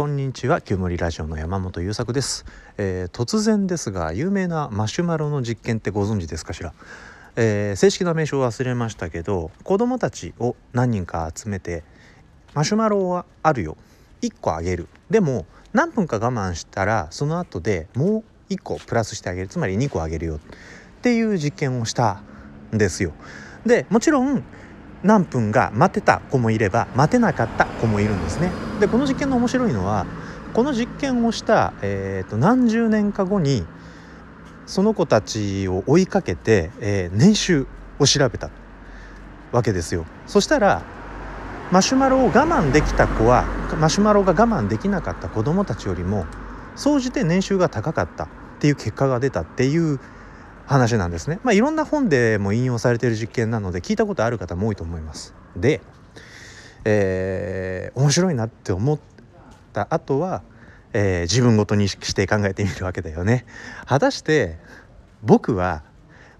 こんにちは。旧森ラジオの山本優作です、えー、突然ですが有名なマシュマロの実験ってご存知ですかしら、えー、正式な名称忘れましたけど子供たちを何人か集めてマシュマロはあるよ。1個あげる。でも何分か我慢したらその後でもう1個プラスしてあげる。つまり2個あげるよ。っていう実験をしたんですよ。でもちろん何分が待てた子もいれば待てなかった子もいるんですね。でこの実験の面白いのはこの実験をした、えーと、何十年か後にその子たちを追いかけて、えー、年収を調べたわけですよ。そしたらマシュマロを我慢できた子はマシュマロが我慢できなかった子どもたちよりも総じて年収が高かったっていう結果が出たっていう話なんですね。まあ、いろんな本でも引用されている実験なので聞いたことある方も多いと思います。で、えー、面白いなって思った後は、えー、自分ごとにして考えてみるわけだよね。果たして僕は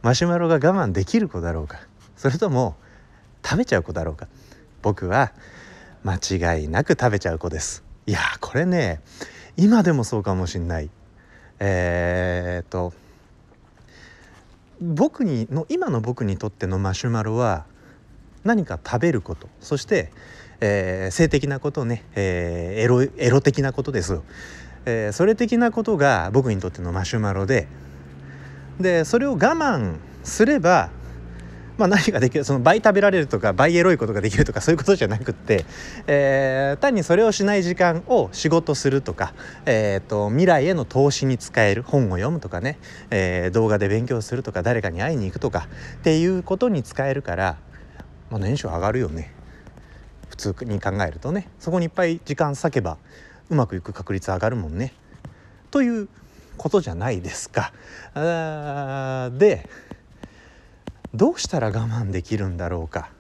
マシュマロが我慢できる子だろうか？それとも食べちゃう子だろうか？僕は間違いなく食べちゃう子です。いやこれね今でもそうかもしんない。えー、っと僕にの今の僕にとってのマシュマロは何か食べること。そして、えー、性的なことね、えー、エロエロ的なことです、えー、それ的なことが僕にとってのマシュマロで。でそれを我慢すればまあ、何ができる。その倍食べられるとか倍エロいことができるとかそういうことじゃなくって、えー、単にそれをしない時間を仕事するとか、えーと、未来への投資に使える本を読むとかね、えー、動画で勉強するとか誰かに会いに行くとかっていうことに使えるから、まあ、年収上がるよね普通に考えるとねそこにいっぱい時間割けばうまくいく確率上がるもんね。ということじゃないですか。あでどうしたら我慢できるんだろうか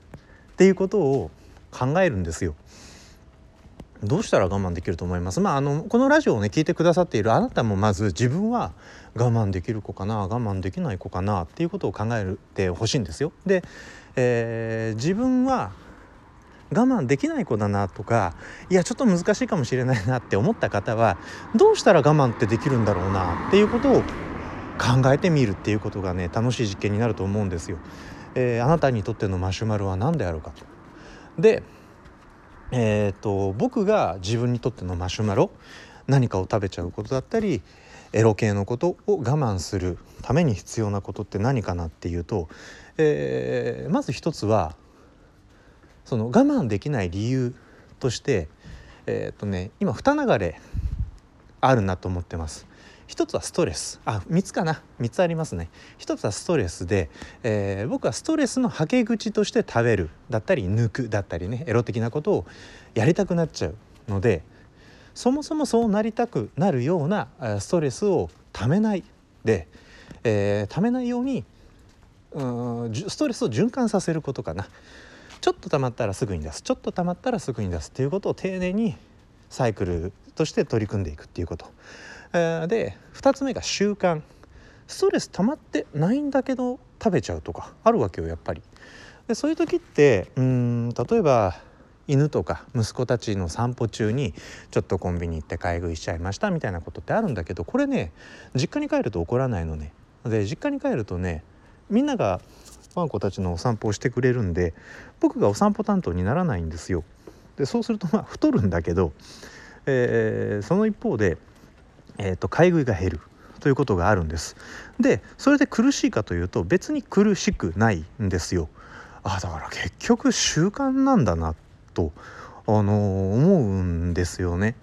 っていうことを考えるんですよ。どうしたら我慢できると思います？まああのこのラジオをね聞いてくださっているあなたもまず自分は我慢できる子かな？我慢できない子かな？っていうことを考えてほしいんですよ。で、えー、自分は我慢できない子だなとかいやちょっと難しいかもしれないなって思った方はどうしたら我慢ってできるんだろうなっていうことを考えてみるっていうことがね楽しい実験になると思うんですよ。えー、あなたにとってのマシュマロは何であるかと。で、えーと、僕が自分にとってのマシュマロ何かを食べちゃうことだったりエロ系のことを我慢するために必要なことって何かなっていうと、えー、まず一つはその我慢できない理由としてえ、ー、とね今二流れあるなと思ってます。一つはストレス。あ3つかな。3つありますね。一つはストレスで、えー、僕はストレスのはけ口として食べるだったり抜くだったりねエロ的なことをやりたくなっちゃうのでそもそもそうなりたくなるようなストレスをためないで、えー、ためないようにうんストレスを循環させることかな。ちょっと溜まったらすぐに出す。ちょっと溜まったらすぐに出すっていうことを丁寧にサイクルとして取り組んでいくっていうこと。で2つ目が習慣ストレス溜まってないんだけど食べちゃうとかあるわけよやっぱり。でそういう時ってうん例えば犬とか息子たちの散歩中にちょっとコンビニ行って買い食いしちゃいましたみたいなことってあるんだけどこれね実家に帰ると起こらないのね。で実家に帰るとねみんながワンコたちのお散歩をしてくれるんで僕がお散歩担当にならないんですよ。でそうするとまあ太るんだけど、えー、その一方でえーと、買い食いが減るということがあるんです。でそれで苦しいかというと別に苦しくないんですよ。あだから結局習慣なんだなとあの思うんですよね。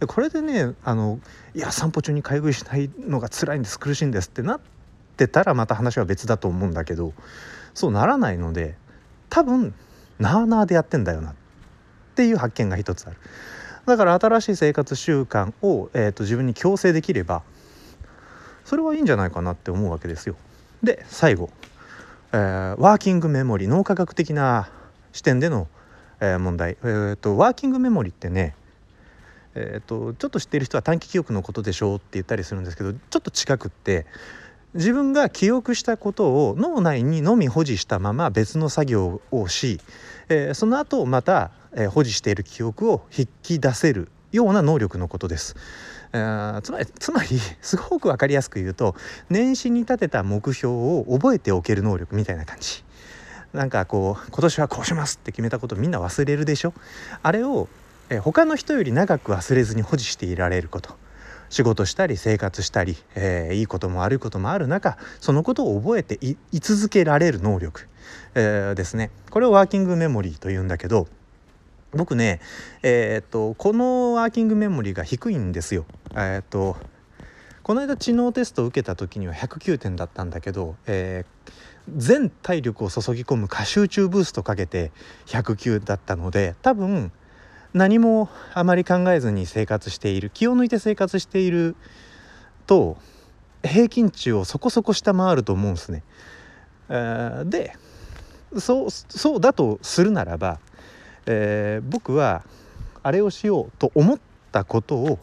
でこれでねあのいや散歩中に買い食いしないのが辛いんです苦しいんですってなってたらまた話は別だと思うんだけどそうならないので多分なあなあでやってんだよなっていう発見が一つある。だから新しい生活習慣を、えーと、自分に強制できればそれはいいんじゃないかなって思うわけですよ。で最後、えー、ワーキングメモリ脳科学的な視点での、えー、問題、えーと、ワーキングメモリってねえーと、とちょっと知ってる人は短期記憶のことでしょうって言ったりするんですけどちょっと近くって自分が記憶したことを脳内にのみ保持したまま別の作業をし、えー、その後またえ保持している記憶を引き出せるような能力のことです。えー、つまりつまりすごく分かりやすく言うと年始に立てた目標を覚えておける能力みたいな感じ。なんかこう今年はこうしますって決めたことみんな忘れるでしょあれを、えー、他の人より長く忘れずに保持していられること仕事したり生活したり、えー、いいことも悪いこともある中そのことを覚えてい続けられる能力、えー、ですねこれをワーキングメモリーというんだけど僕ねえー、っとこのワーキングメモリーが低いんですよ。えー、っとこの間知能テストを受けた時には109点だったんだけど、えー、全体力を注ぎ込む過集中ブーストかけて109だったので多分何もあまり考えずに生活している気を抜いて生活していると平均値をそこそこ下回ると思うんですね。でそうそうだとするならば、えー、僕はあれをしようと思ったことを、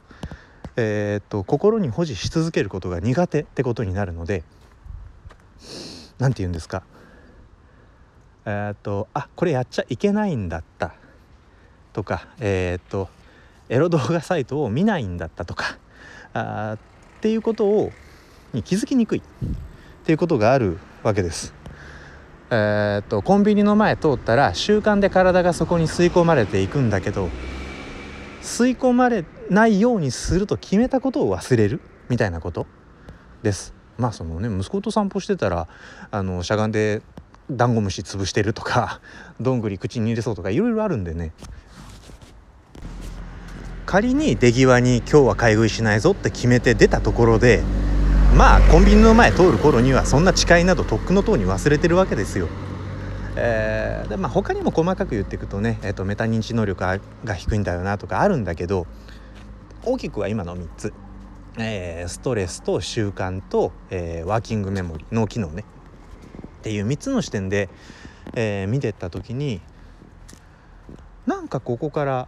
えーと、と心に保持し続けることが苦手ってことになるので何て言うんですかえっ、ー、とあこれやっちゃいけないんだったとかえっ、とエロ動画サイトを見ないんだったとかあっていうことをに気づきにくいっていうことがあるわけです。えーと、とコンビニの前通ったら習慣で体がそこに吸い込まれていくんだけど吸い込まれないようにすると決めたことを忘れるみたいなことです。まあそのね息子と散歩してたらあのしゃがんでダンゴムシ潰してるとかどんぐり口に入れそうとかいろいろあるんでね仮に出際に今日は買い食いしないぞって決めて出たところでまあコンビニの前通る頃にはそんな誓いなどとっくのとうに忘れてるわけですよ。えー、でまあ他にも細かく言っていくとね、えーと、メタ認知能力が低いんだよなとかあるんだけど大きくは今の3つ、えー、ストレスと習慣と、えー、ワーキングメモリ脳機能ねっていう3つの視点で、えー、見てった時になんかここから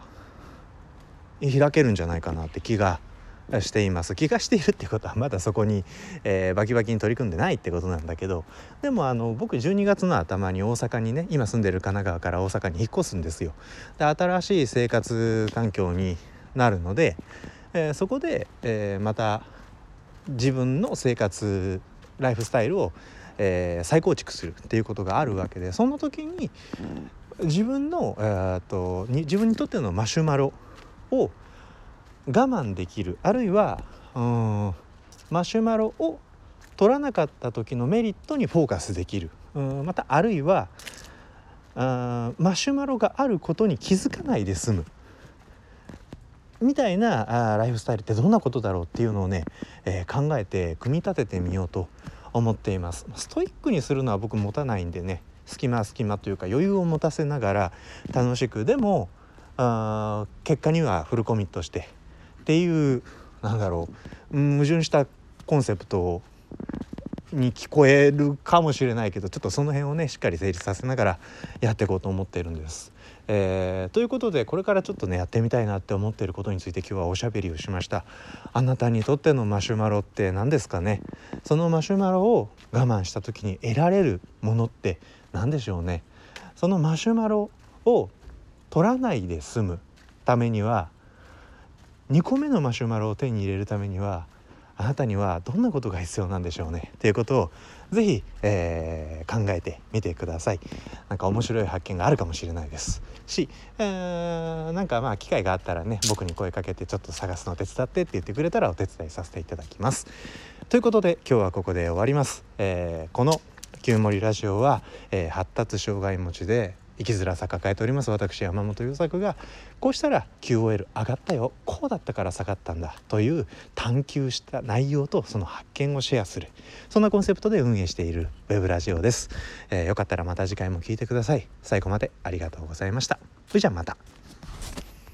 開けるんじゃないかなって気がしています気がしているってことはまだそこに、えー、バキバキに取り組んでないってことなんだけどでもあの僕12月の頭に大阪にね今住んでる神奈川から大阪に引っ越すんですよ。で新しい生活環境になるので、えー、そこで、えー、また自分の生活ライフスタイルを、えー、再構築するっていうことがあるわけでその時に自分の、えー、とに自分にとってのマシュマロを我慢できるあるいはうんマシュマロを取らなかった時のメリットにフォーカスできる。うんまたあるいはあマシュマロがあることに気づかないで済む。みたいなあライフスタイルってどんなことだろうっていうのをね、えー、考えて組み立ててみようと思っています。ストイックにするのは僕持たないんでね隙間隙間というか余裕を持たせながら楽しくでもあ結果にはフルコミットしてっていうなんだろう矛盾したコンセプトに聞こえるかもしれないけどちょっとその辺をねしっかり成立させながらやっていこうと思っているんです。えー、ということでこれからちょっとねやってみたいなって思っていることについて今日はおしゃべりをしました。あなたにとってのマシュマロって何ですかね？そのマシュマロを我慢した時に得られるものって何でしょうね？そのマシュマロを取らないで済むためには2個目のマシュマロを手に入れるためにはあなたにはどんなことが必要なんでしょうね。ということをぜひ、えー、考えてみてください。なんか面白い発見があるかもしれないです。し、えー、なんかまあ機会があったらね僕に声かけてちょっと探すのを手伝ってって言ってくれたらお手伝いさせていただきます。ということで今日はここで終わります、えー、この「旧森ラジオは」えー、発達障害持ちで生きづらさ抱えております。私山本優作がこうしたら QOL 上がったよ。こうだったから下がったんだ。という探求した内容とその発見をシェアする。そんなコンセプトで運営しているウェブラジオです、えー、よかったらまた次回も聞いてください。最後までありがとうございました。それじゃあまた。